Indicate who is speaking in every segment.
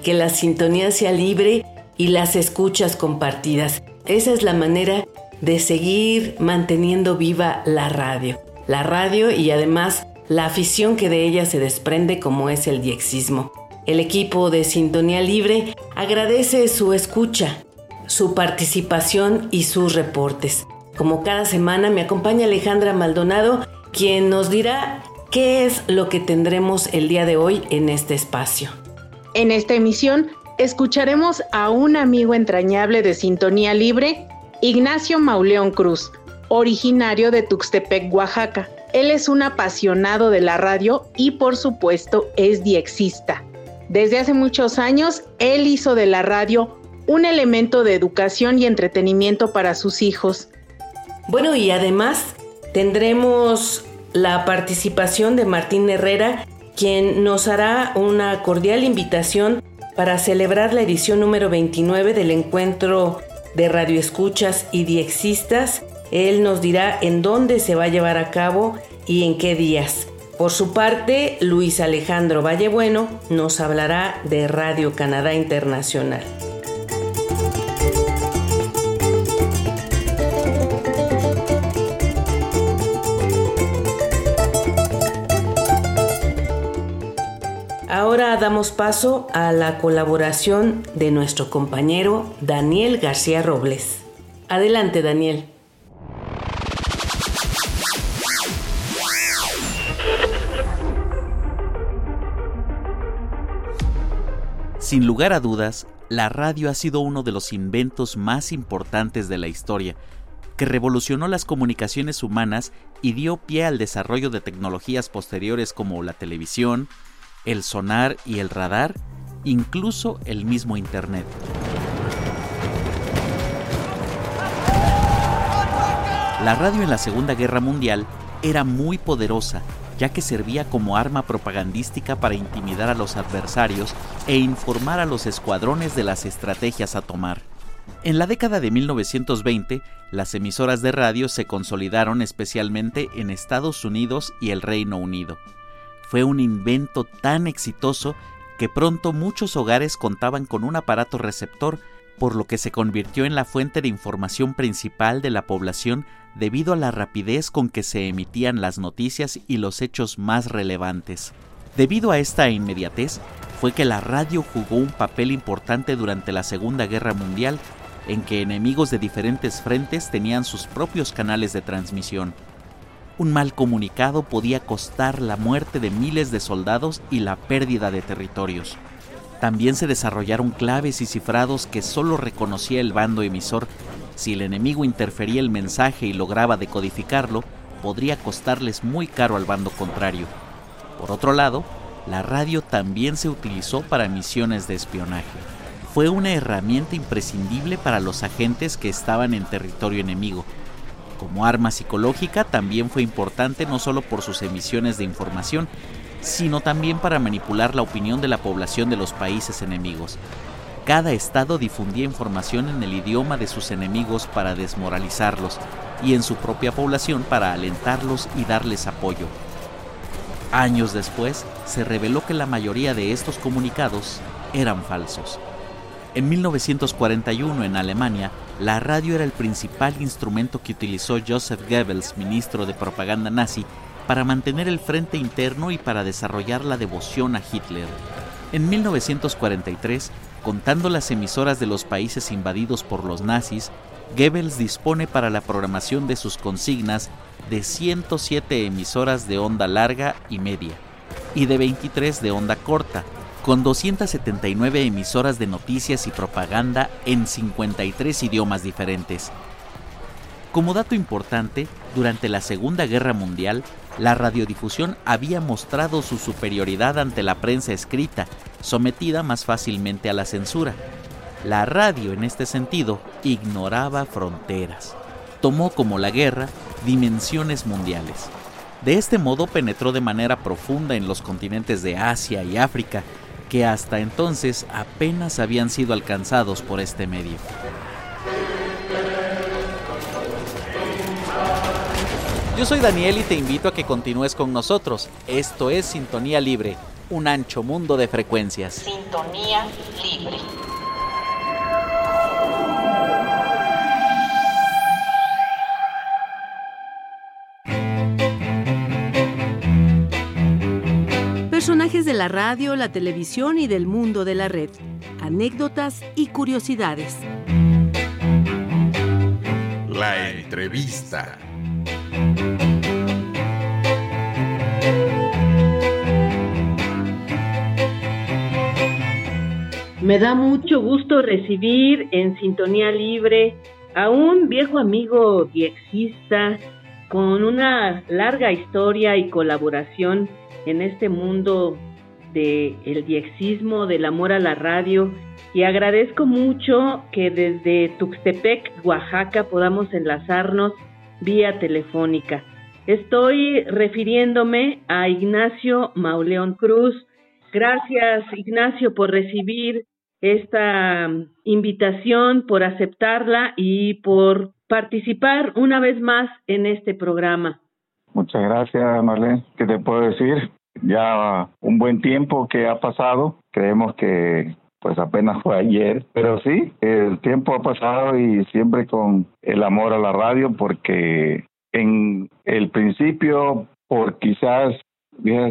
Speaker 1: Que la sintonía sea libre y las escuchas compartidas. Esa es la manera de seguir manteniendo viva la radio. La radio y además la afición que de ella se desprende como es el diexismo. El equipo de Sintonía Libre agradece su escucha, su participación y sus reportes. Como cada semana me acompaña Alejandra Maldonado, quien nos dirá qué es lo que tendremos el día de hoy en este espacio.
Speaker 2: En esta emisión escucharemos a un amigo entrañable de Sintonía Libre, Ignacio Mauleón Cruz, originario de Tuxtepec, Oaxaca. Él es un apasionado de la radio y por supuesto es diexista. Desde hace muchos años, él hizo de la radio un elemento de educación y entretenimiento para sus hijos.
Speaker 1: Bueno, y además tendremos la participación de Martín Herrera, quien nos hará una cordial invitación para celebrar la edición número 29 del encuentro de radioescuchas y diexistas. Él nos dirá en dónde se va a llevar a cabo y en qué días. Por su parte, Luis Alejandro Vallebueno nos hablará de Radio Canadá Internacional. Damos paso a la colaboración de nuestro compañero Daniel García Robles. Adelante, Daniel.
Speaker 3: Sin lugar a dudas, la radio ha sido uno de los inventos más importantes de la historia, que revolucionó las comunicaciones humanas y dio pie al desarrollo de tecnologías posteriores como la televisión, el sonar y el radar, incluso el mismo Internet. La radio en la Segunda Guerra Mundial era muy poderosa, ya que servía como arma propagandística para intimidar a los adversarios e informar a los escuadrones de las estrategias a tomar. En la década de 1920, las emisoras de radio se consolidaron especialmente en Estados Unidos y el Reino Unido. Fue un invento tan exitoso que pronto muchos hogares contaban con un aparato receptor, por lo que se convirtió en la fuente de información principal de la población debido a la rapidez con que se emitían las noticias y los hechos más relevantes. Debido a esta inmediatez, fue que la radio jugó un papel importante durante la Segunda Guerra Mundial, en que enemigos de diferentes frentes tenían sus propios canales de transmisión. Un mal comunicado podía costar la muerte de miles de soldados y la pérdida de territorios. También se desarrollaron claves y cifrados que solo reconocía el bando emisor. Si el enemigo interfería el mensaje y lograba decodificarlo, podría costarles muy caro al bando contrario. Por otro lado, la radio también se utilizó para misiones de espionaje. Fue una herramienta imprescindible para los agentes que estaban en territorio enemigo, como arma psicológica también fue importante no solo por sus emisiones de información, sino también para manipular la opinión de la población de los países enemigos. Cada estado difundía información en el idioma de sus enemigos para desmoralizarlos y en su propia población para alentarlos y darles apoyo. Años después, se reveló que la mayoría de estos comunicados eran falsos. En 1941, en Alemania, la radio era el principal instrumento que utilizó Joseph Goebbels, ministro de propaganda nazi, para mantener el frente interno y para desarrollar la devoción a Hitler. En 1943, contando las emisoras de los países invadidos por los nazis, Goebbels dispone para la programación de sus consignas de 107 emisoras de onda larga y media y de 23 de onda corta, con 279 emisoras de noticias y propaganda en 53 idiomas diferentes. Como dato importante, durante la Segunda Guerra Mundial, la radiodifusión había mostrado su superioridad ante la prensa escrita, sometida más fácilmente a la censura. La radio, en este sentido, ignoraba fronteras. Tomó como la guerra dimensiones mundiales. De este modo penetró de manera profunda en los continentes de Asia y África, que hasta entonces apenas habían sido alcanzados por este medio. Yo soy Daniel y te invito a que continúes con nosotros. Esto es Sintonía Libre, un ancho mundo de frecuencias.
Speaker 4: Sintonía Libre.
Speaker 5: Personajes de la radio, la televisión y del mundo de la red. Anécdotas y curiosidades.
Speaker 6: La entrevista.
Speaker 2: Me da mucho gusto recibir en Sintonía Libre a un viejo amigo diexista con una larga historia y colaboración en este mundo del el diexismo, del amor a la radio y agradezco mucho que desde Tuxtepec, Oaxaca, podamos enlazarnos vía telefónica. Estoy refiriéndome a Ignacio Mauleón Cruz. Gracias, Ignacio, por recibir esta invitación, por aceptarla y por participar una vez más en este programa.
Speaker 7: Muchas gracias, Marlene. ¿Qué te puedo decir? Ya un buen tiempo que ha pasado. Creemos que pues apenas fue ayer, pero sí, el tiempo ha pasado y siempre con el amor a la radio porque en el principio por quizás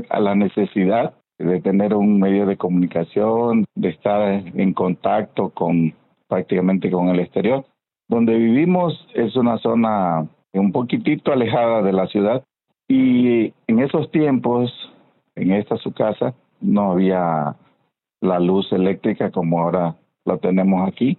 Speaker 7: a la necesidad de tener un medio de comunicación, de estar en contacto con prácticamente con el exterior. Donde vivimos es una zona un poquitito alejada de la ciudad y en esos tiempos, en esta su casa, no había la luz eléctrica como ahora la tenemos aquí,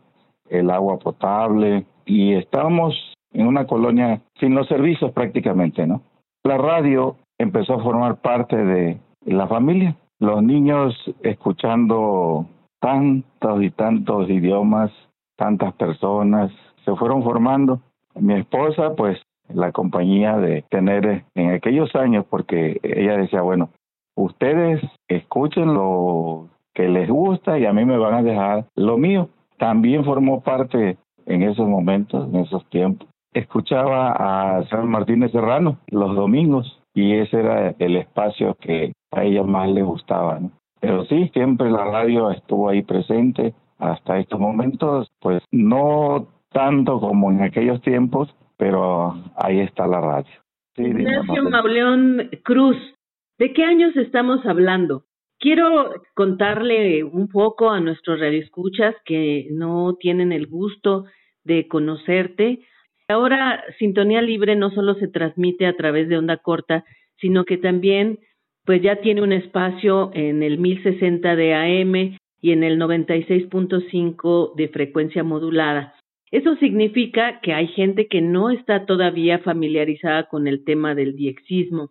Speaker 7: el agua potable y estábamos en una colonia sin los servicios prácticamente, ¿no? La radio empezó a formar parte de la familia, los niños escuchando tantos y tantos idiomas, tantas personas, se fueron formando. Mi esposa, pues, la compañía de tener en aquellos años, porque ella decía, bueno, ustedes escuchen lo que les gusta y a mí me van a dejar lo mío. También formó parte en esos momentos, en esos tiempos. Escuchaba a San Martínez Serrano los domingos y ese era el espacio que a ella más le gustaba. Pero sí, siempre la radio estuvo ahí presente hasta estos momentos, pues no tanto como en aquellos tiempos, pero ahí está la radio.
Speaker 2: Sí, Ignacio Mauleón Cruz, ¿de qué años estamos hablando? Quiero contarle un poco a nuestros radioescuchas que no tienen el gusto de conocerte. Ahora, Sintonía Libre no solo se transmite a través de onda corta, sino que también pues ya tiene un espacio en el 1060 de AM y en el 96.5 de frecuencia modulada. Eso significa que hay gente que no está todavía familiarizada con el tema del diexismo,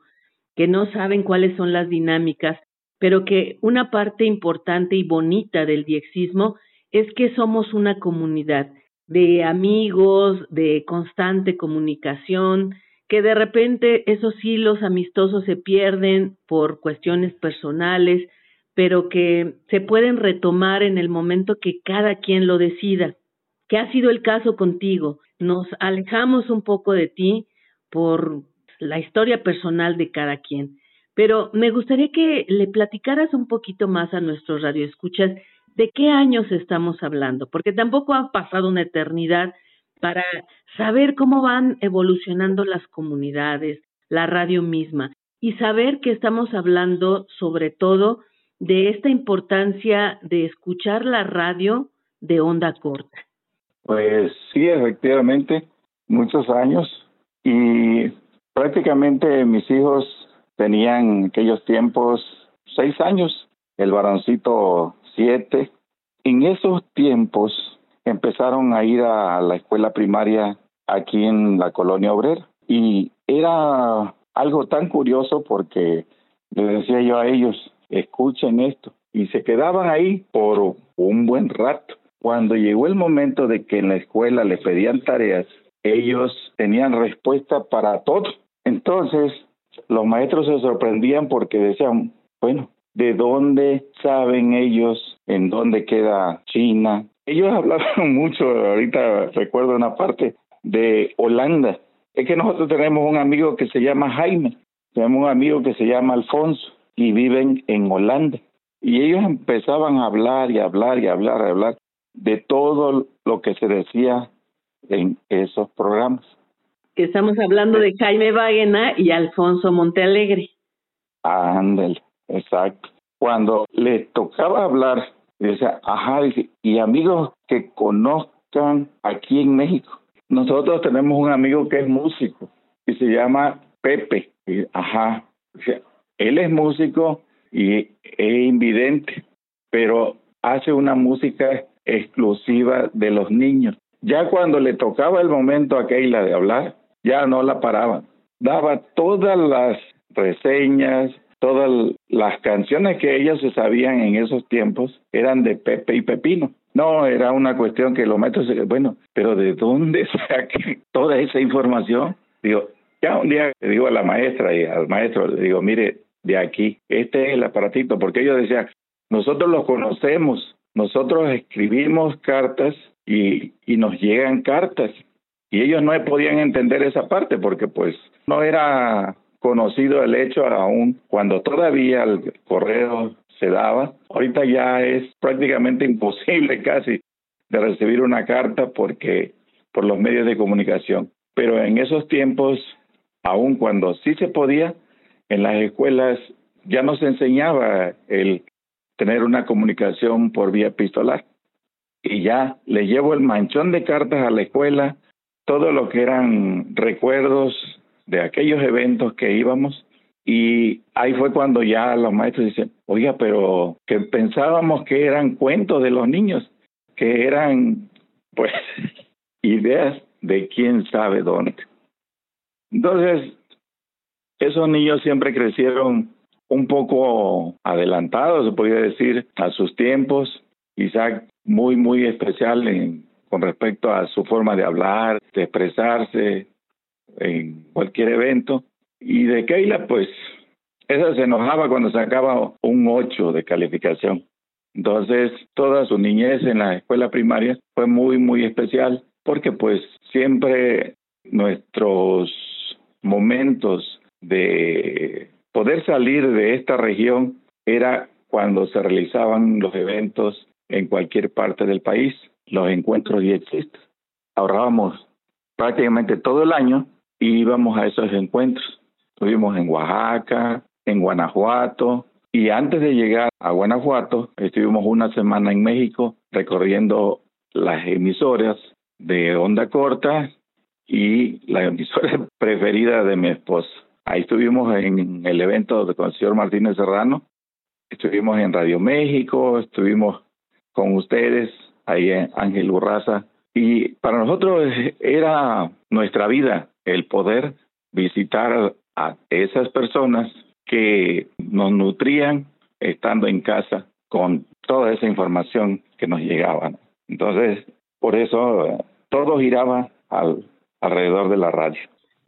Speaker 2: que no saben cuáles son las dinámicas pero que una parte importante y bonita del diexismo es que somos una comunidad de amigos, de constante comunicación, que de repente esos hilos amistosos se pierden por cuestiones personales, pero que se pueden retomar en el momento que cada quien lo decida. ¿Qué ha sido el caso contigo? Nos alejamos un poco de ti por la historia personal de cada quien. Pero me gustaría que le platicaras un poquito más a nuestros radioescuchas de qué años estamos hablando, porque tampoco ha pasado una eternidad para saber cómo van evolucionando las comunidades, la radio misma, y saber que estamos hablando sobre todo de esta importancia de escuchar la radio de onda corta.
Speaker 7: Pues sí, efectivamente, muchos años y prácticamente mis hijos tenían en aquellos tiempos seis años, el varoncito siete. En esos tiempos empezaron a ir a la escuela primaria aquí en la colonia obrera. Y era algo tan curioso porque le decía yo a ellos, escuchen esto. Y se quedaban ahí por un buen rato. Cuando llegó el momento de que en la escuela les pedían tareas, ellos tenían respuesta para todo. Entonces, los maestros se sorprendían porque decían, bueno, ¿de dónde saben ellos en dónde queda China? Ellos hablaban mucho, ahorita recuerdo una parte de Holanda. Es que nosotros tenemos un amigo que se llama Jaime, tenemos un amigo que se llama Alfonso y viven en Holanda. Y ellos empezaban a hablar y hablar y hablar y hablar de todo lo que se decía en esos programas.
Speaker 2: Que estamos hablando de Jaime Wagner y Alfonso Montealegre.
Speaker 7: Ándale, exacto. Cuando le tocaba hablar, decía, ajá, y amigos que conozcan aquí en México. Nosotros tenemos un amigo que es músico y se llama Pepe. Y, ajá, él es músico y es invidente, pero hace una música exclusiva de los niños. Ya cuando le tocaba el momento a Keila de hablar, ya no la paraban. Daba todas las reseñas, todas las canciones que ellas se sabían en esos tiempos eran de Pepe y Pepino. No, era una cuestión que los maestros, bueno, pero ¿de dónde saqué toda esa información? Digo, ya un día le digo a la maestra y al maestro, le digo, mire, de aquí, este es el aparatito, porque ellos decían, nosotros los conocemos, nosotros escribimos cartas y, y nos llegan cartas. Y ellos no podían entender esa parte porque pues no era conocido el hecho aún cuando todavía el correo se daba. Ahorita ya es prácticamente imposible casi de recibir una carta porque por los medios de comunicación. Pero en esos tiempos, aun cuando sí se podía, en las escuelas ya no se enseñaba el tener una comunicación por vía epistolar. Y ya le llevo el manchón de cartas a la escuela, todo lo que eran recuerdos de aquellos eventos que íbamos y ahí fue cuando ya los maestros dicen, oiga, pero que pensábamos que eran cuentos de los niños, que eran pues ideas de quién sabe dónde. Entonces, esos niños siempre crecieron un poco adelantados, se podría decir, a sus tiempos. Isaac muy, muy especial en, con respecto a su forma de hablar, de expresarse en cualquier evento. Y de Keila, pues, esa se enojaba cuando sacaba un 8 de calificación. Entonces, toda su niñez en la escuela primaria fue muy, muy especial porque pues siempre nuestros momentos de poder salir de esta región era cuando se realizaban los eventos en cualquier parte del país, los encuentros y existes. Ahorrábamos prácticamente todo el año y íbamos a esos encuentros. Estuvimos en Oaxaca, en Guanajuato, y antes de llegar a Guanajuato, estuvimos una semana en México recorriendo las emisoras de onda corta y la emisora preferida de mi esposa. Ahí estuvimos en el evento con el señor Martínez Serrano, estuvimos en Radio México, estuvimos con ustedes ahí en Ángel Urraza y para nosotros era nuestra vida el poder visitar a esas personas que nos nutrían estando en casa con toda esa información que nos llegaba. Entonces, por eso todo giraba al, alrededor de la radio.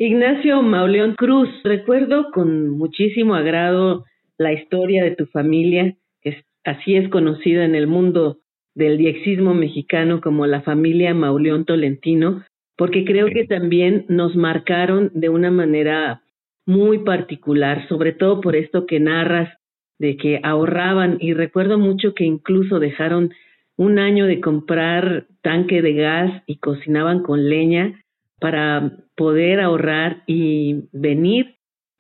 Speaker 2: Ignacio Mauleón Cruz, recuerdo con muchísimo agrado la historia de tu familia, que así es conocida en el mundo del diexismo mexicano como la familia Mauleón Tolentino, porque creo que también nos marcaron de una manera muy particular, sobre todo por esto que narras de que ahorraban. Y recuerdo mucho que incluso dejaron un año de comprar tanque de gas y cocinaban con leña para poder ahorrar y venir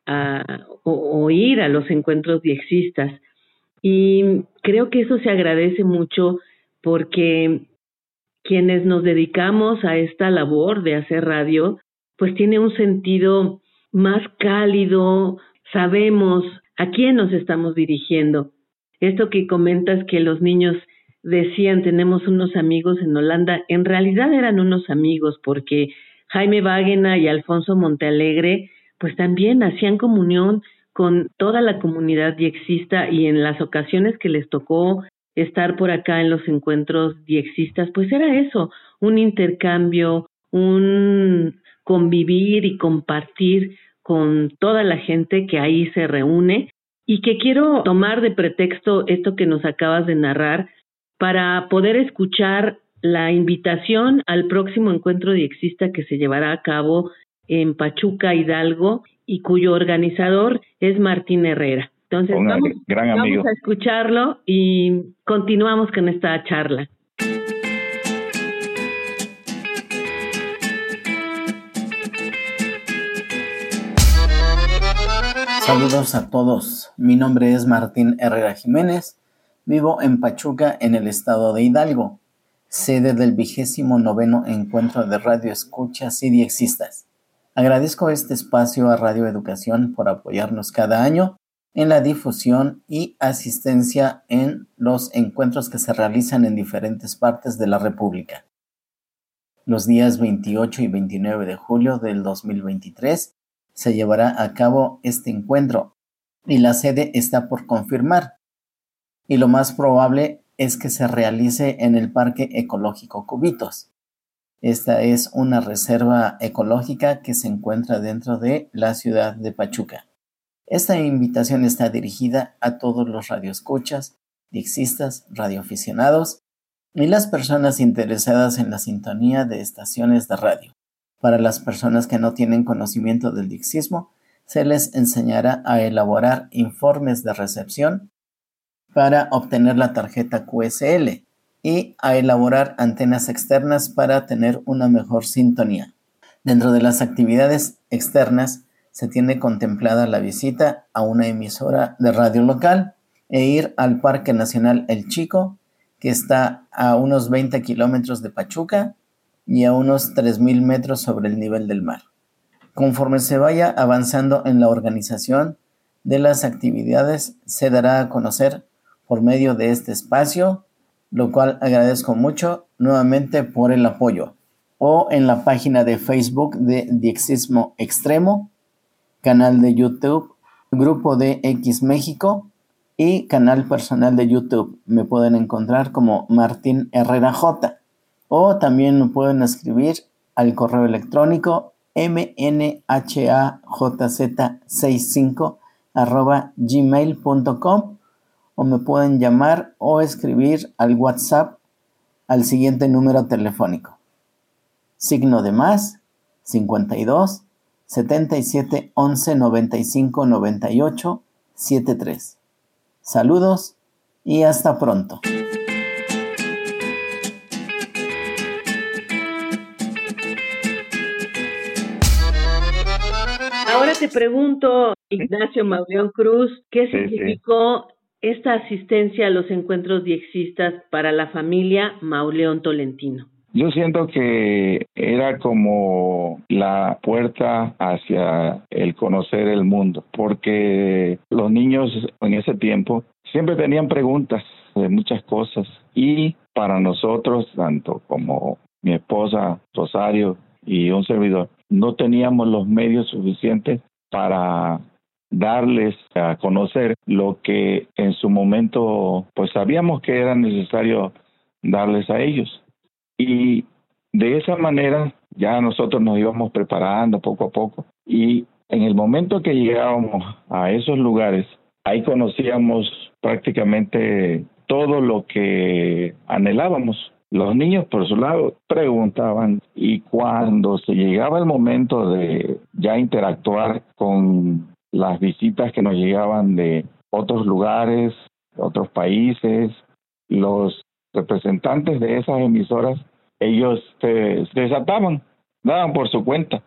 Speaker 2: a o, ir a los encuentros diexistas. Y creo que eso se agradece mucho porque quienes nos dedicamos a esta labor de hacer radio, pues tiene un sentido más cálido, sabemos a quién nos estamos dirigiendo. Esto que comentas que los niños decían tenemos unos amigos en Holanda, en realidad eran unos amigos porque Jaime Váguena y Alfonso Montealegre, pues también hacían comunión con toda la comunidad diexista y en las ocasiones que les tocó estar por acá en los encuentros diexistas, pues era eso, un intercambio, un convivir y compartir con toda la gente que ahí se reúne. Y que quiero tomar de pretexto esto que nos acabas de narrar para poder escuchar la invitación al próximo encuentro diexista que se llevará a cabo en Pachuca, Hidalgo, y cuyo organizador es Martín Herrera. Entonces vamos, a escucharlo y continuamos con esta charla.
Speaker 8: Saludos a todos. Mi nombre es Martín Herrera Jiménez. Vivo en Pachuca, en el estado de Hidalgo, sede del vigésimo noveno encuentro de radio escuchas y diexistas. Agradezco este espacio a Radio Educación por apoyarnos cada año en la difusión y asistencia en los encuentros que se realizan en diferentes partes de la República. Los días 28 y 29 de julio del 2023 se llevará a cabo este encuentro y la sede está por confirmar. Y lo más probable es que se realice en el Parque Ecológico Cubitos. Esta es una reserva ecológica que se encuentra dentro de la ciudad de Pachuca. Esta invitación está dirigida a todos los radioescuchas, dixistas, radioaficionados y las personas interesadas en la sintonía de estaciones de radio. Para las personas que no tienen conocimiento del dixismo, se les enseñará a elaborar informes de recepción para obtener la tarjeta QSL, y a elaborar antenas externas para tener una mejor sintonía. Dentro de las actividades externas se tiene contemplada la visita a una emisora de radio local e ir al Parque Nacional El Chico, que está a unos 20 kilómetros de Pachuca y a unos 3.000 metros sobre el nivel del mar. Conforme se vaya avanzando en la organización de las actividades, se dará a conocer por medio de este espacio lo cual agradezco mucho nuevamente por el apoyo. O en la página de Facebook de Diexismo Extremo, canal de YouTube, grupo de X México y canal personal de YouTube. Me pueden encontrar como Martín Herrera J. O también me pueden escribir al correo electrónico mnhajz65 arroba gmail.com o me pueden llamar o escribir al WhatsApp al siguiente número telefónico. Signo de más 52 77 11 95 98 73. Saludos y hasta pronto.
Speaker 2: Ahora te pregunto, Ignacio Mauleón Cruz, ¿qué significó esta asistencia a los encuentros diexistas para la familia Mauleón Tolentino?
Speaker 7: Yo siento que era como la puerta hacia el conocer el mundo, porque los niños en ese tiempo siempre tenían preguntas de muchas cosas y para nosotros, tanto como mi esposa Rosario y un servidor, no teníamos los medios suficientes para darles a conocer lo que en su momento pues sabíamos que era necesario darles a ellos. Y de esa manera ya nosotros nos íbamos preparando poco a poco y en el momento que llegábamos a esos lugares, ahí conocíamos prácticamente todo lo que anhelábamos. Los niños, por su lado, preguntaban y cuando se llegaba el momento de ya interactuar con las visitas que nos llegaban de otros lugares, otros países, los representantes de esas emisoras, ellos se, desataban, daban por su cuenta.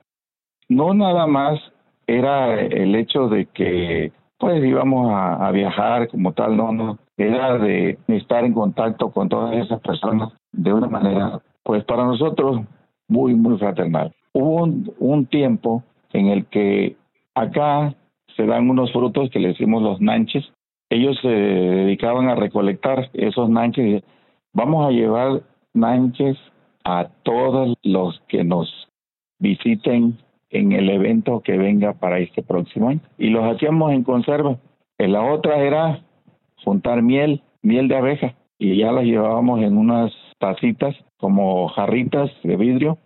Speaker 7: No nada más era el hecho de que pues íbamos a, a, viajar como tal, no, no, era de estar en contacto con todas esas personas de una manera, pues para nosotros muy, muy fraternal. Hubo un, un tiempo en el que acá se dan unos frutos que le decimos los nanches. Ellos se dedicaban a recolectar esos nanches vamos a llevar nanches a todos los que nos visiten en el evento que venga para este próximo año. Y los hacíamos en conserva. En la otra era juntar miel, miel de abeja, y ya las llevábamos en unas tacitas como jarritas de vidrio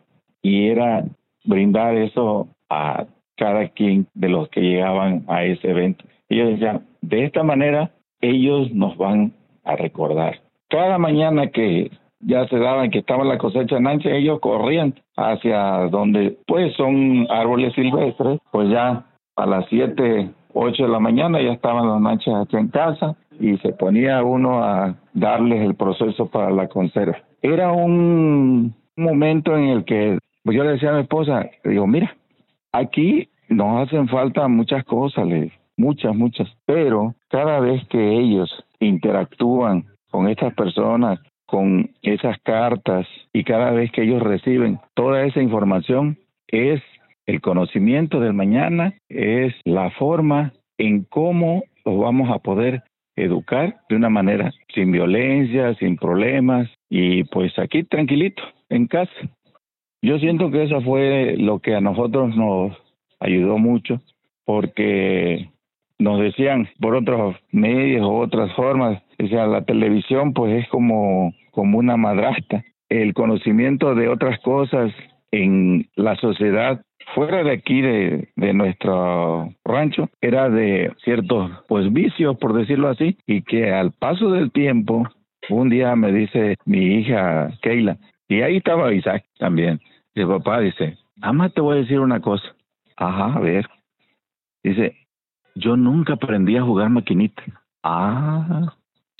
Speaker 7: y era brindar eso a cada quien de los que llegaban a ese evento. Ellos decían, de esta manera ellos nos van a recordar. Cada mañana que ya se daban que estaba la cosecha en ancha, ellos corrían hacia donde pues son árboles silvestres, pues ya a las 7, 8 de la mañana ya estaban las manchas aquí en casa y se ponía uno a darles el proceso para la conserva. Era un momento en el que pues yo le decía a mi esposa, digo, mira, aquí nos hacen falta muchas cosas, muchas, muchas, pero cada vez que ellos interactúan con estas personas, con esas cartas y cada vez que ellos reciben toda esa información, es el conocimiento del mañana, es la forma en cómo los vamos a poder educar de una manera sin violencia, sin problemas y pues aquí tranquilito, en casa. Yo siento que eso fue lo que a nosotros nos ayudó mucho porque nos decían por otros medios o otras formas, o sea, la televisión pues es como, como una madrastra. El conocimiento de otras cosas en la sociedad fuera de aquí de, de, nuestro rancho era de ciertos pues vicios por decirlo así y que al paso del tiempo un día me dice mi hija Keila y ahí estaba Isaac también el papá dice ama te voy a decir una cosa ajá a ver dice yo nunca aprendí a jugar maquinita. Ah,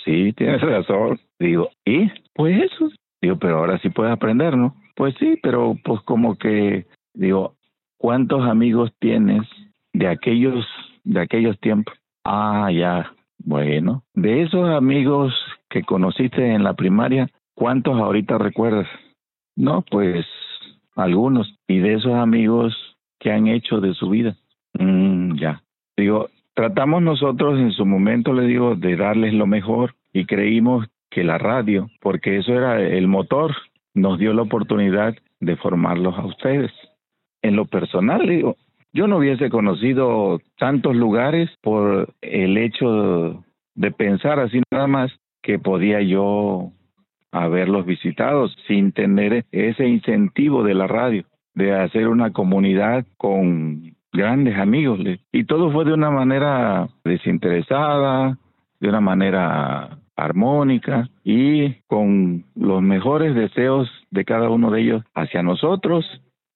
Speaker 7: sí, tienes razón. Digo, ¿y? Pues eso. Digo, pero ahora sí puedes aprender, ¿no? Pues sí, pero pues como que, digo, ¿cuántos amigos tienes de aquellos, de aquellos tiempos? Ah, ya, bueno. De esos amigos que conociste en la primaria, ¿cuántos ahorita recuerdas? No, pues algunos. Y de esos amigos, ¿qué han hecho de su vida? Mm, ya. Digo, tratamos nosotros en su momento, le digo, de darles lo mejor y creímos que la radio, porque eso era el motor, nos dio la oportunidad de formarlos a ustedes. En lo personal, digo, yo no hubiese conocido tantos lugares por el hecho de pensar así nada más que podía yo haberlos visitado sin tener ese incentivo de la radio, de hacer una comunidad con grandes amigos. Y todo fue de una manera desinteresada, de una manera armónica y con los mejores deseos de cada uno de ellos hacia nosotros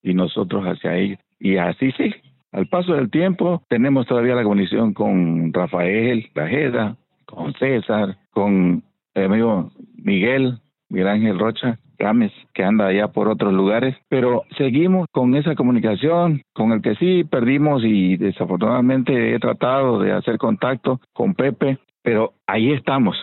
Speaker 7: y nosotros hacia ellos. Y así sí, al paso del tiempo tenemos todavía la comunicación con Rafael Bajeda, con César, con el amigo Miguel, Miguel Ángel Rocha, que anda allá por otros lugares, pero seguimos con esa comunicación, con el que sí perdimos y desafortunadamente he tratado de hacer contacto con Pepe, pero ahí estamos.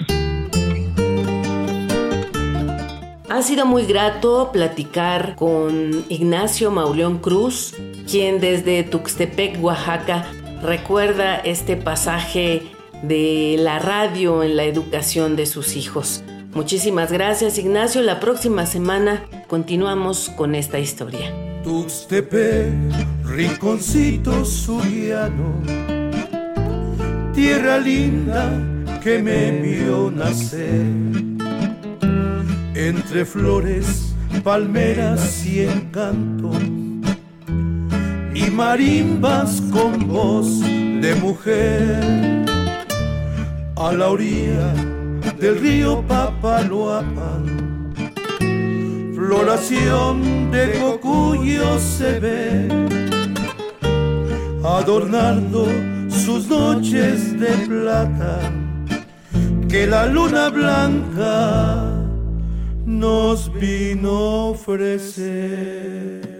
Speaker 1: Ha sido muy grato platicar con Ignacio Mauleón Cruz, quien desde Tuxtepec, Oaxaca, recuerda este pasaje de la radio en la educación de sus hijos. Muchísimas gracias Ignacio. La próxima semana continuamos con esta historia.
Speaker 9: Tuxtepec, rinconcito suriano, tierra linda que me vio nacer. Entre flores, palmeras y encanto, y marimbas con voz de mujer. A la orilla del río Papaloapan. Floración de cocuyo se ve, adornando sus noches de plata, que la luna blanca nos vino a ofrecer.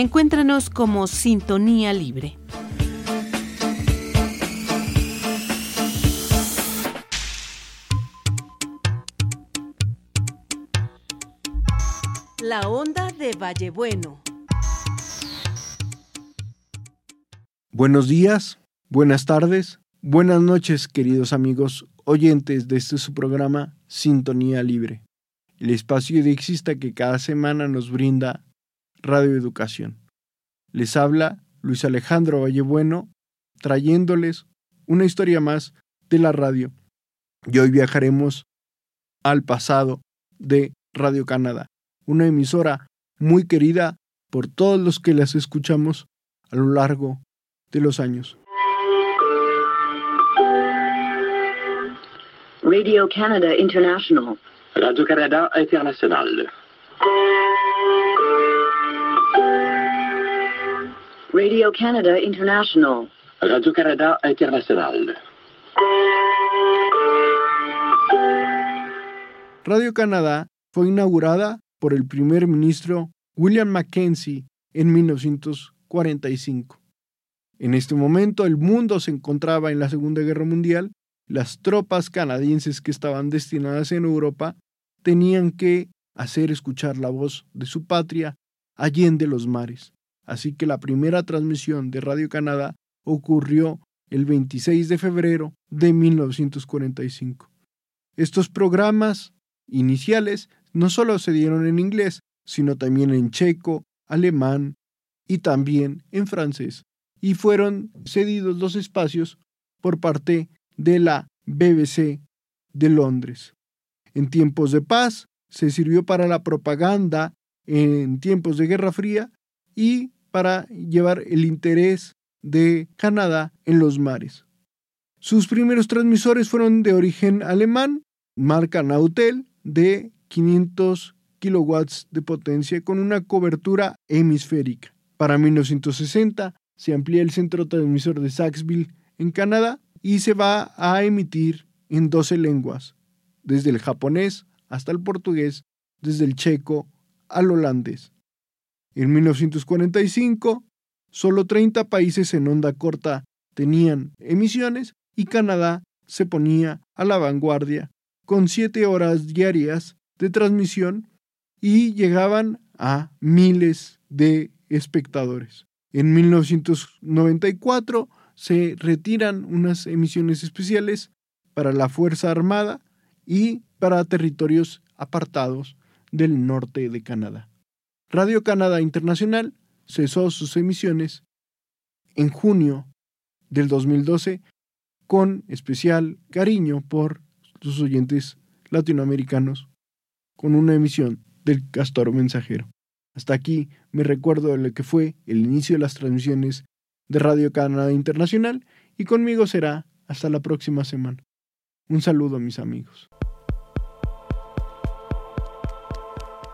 Speaker 5: Encuéntranos como Sintonía Libre. La onda de Vallebueno.
Speaker 10: Buenos días, buenas tardes, buenas noches, queridos amigos oyentes de este su programa Sintonía Libre, el espacio idexista que cada semana nos brinda Radio Educación. Les habla Luis Alejandro Vallebueno, trayéndoles una historia más de la radio. Y hoy viajaremos al pasado de Radio Canadá, una emisora muy querida por todos los que las escuchamos a lo largo de los años.
Speaker 11: Radio Canada International.
Speaker 12: Radio Canada International.
Speaker 11: Radio Canada International.
Speaker 12: Radio Canada International.
Speaker 10: Radio Canadá fue inaugurada por el primer ministro William Mackenzie en 1945. En este momento el mundo se encontraba en la Segunda Guerra Mundial. Las tropas canadienses que estaban destinadas en Europa tenían que hacer escuchar la voz de su patria allende los mares. Así que la primera transmisión de Radio Canadá ocurrió el 26 de febrero de 1945. Estos programas iniciales no solo se dieron en inglés, sino también en checo, alemán y también en francés, y fueron cedidos los espacios por parte de la BBC de Londres. En tiempos de paz se sirvió para la propaganda en tiempos de Guerra Fría y para llevar el interés de Canadá en los mares. Sus primeros transmisores fueron de origen alemán, marca Nautel, de 500 kilowatts de potencia con una cobertura hemisférica. Para 1960 se amplía el centro transmisor de Saxville en Canadá y se va a emitir en 12 lenguas, desde el japonés hasta el portugués, desde el checo al holandés. En 1945, solo 30 países en onda corta tenían emisiones y Canadá se ponía a la vanguardia con 7 horas diarias de transmisión y llegaban a miles de espectadores. En 1994 se retiran unas emisiones especiales para la Fuerza Armada y para territorios apartados del norte de Canadá. Radio Canadá Internacional cesó sus emisiones en junio del 2012 con especial cariño por sus oyentes latinoamericanos con una emisión del Castor Mensajero. Hasta aquí me recuerdo de lo que fue el inicio de las transmisiones de Radio Canadá Internacional y conmigo será hasta la próxima semana. Un saludo mis amigos.